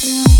for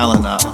talent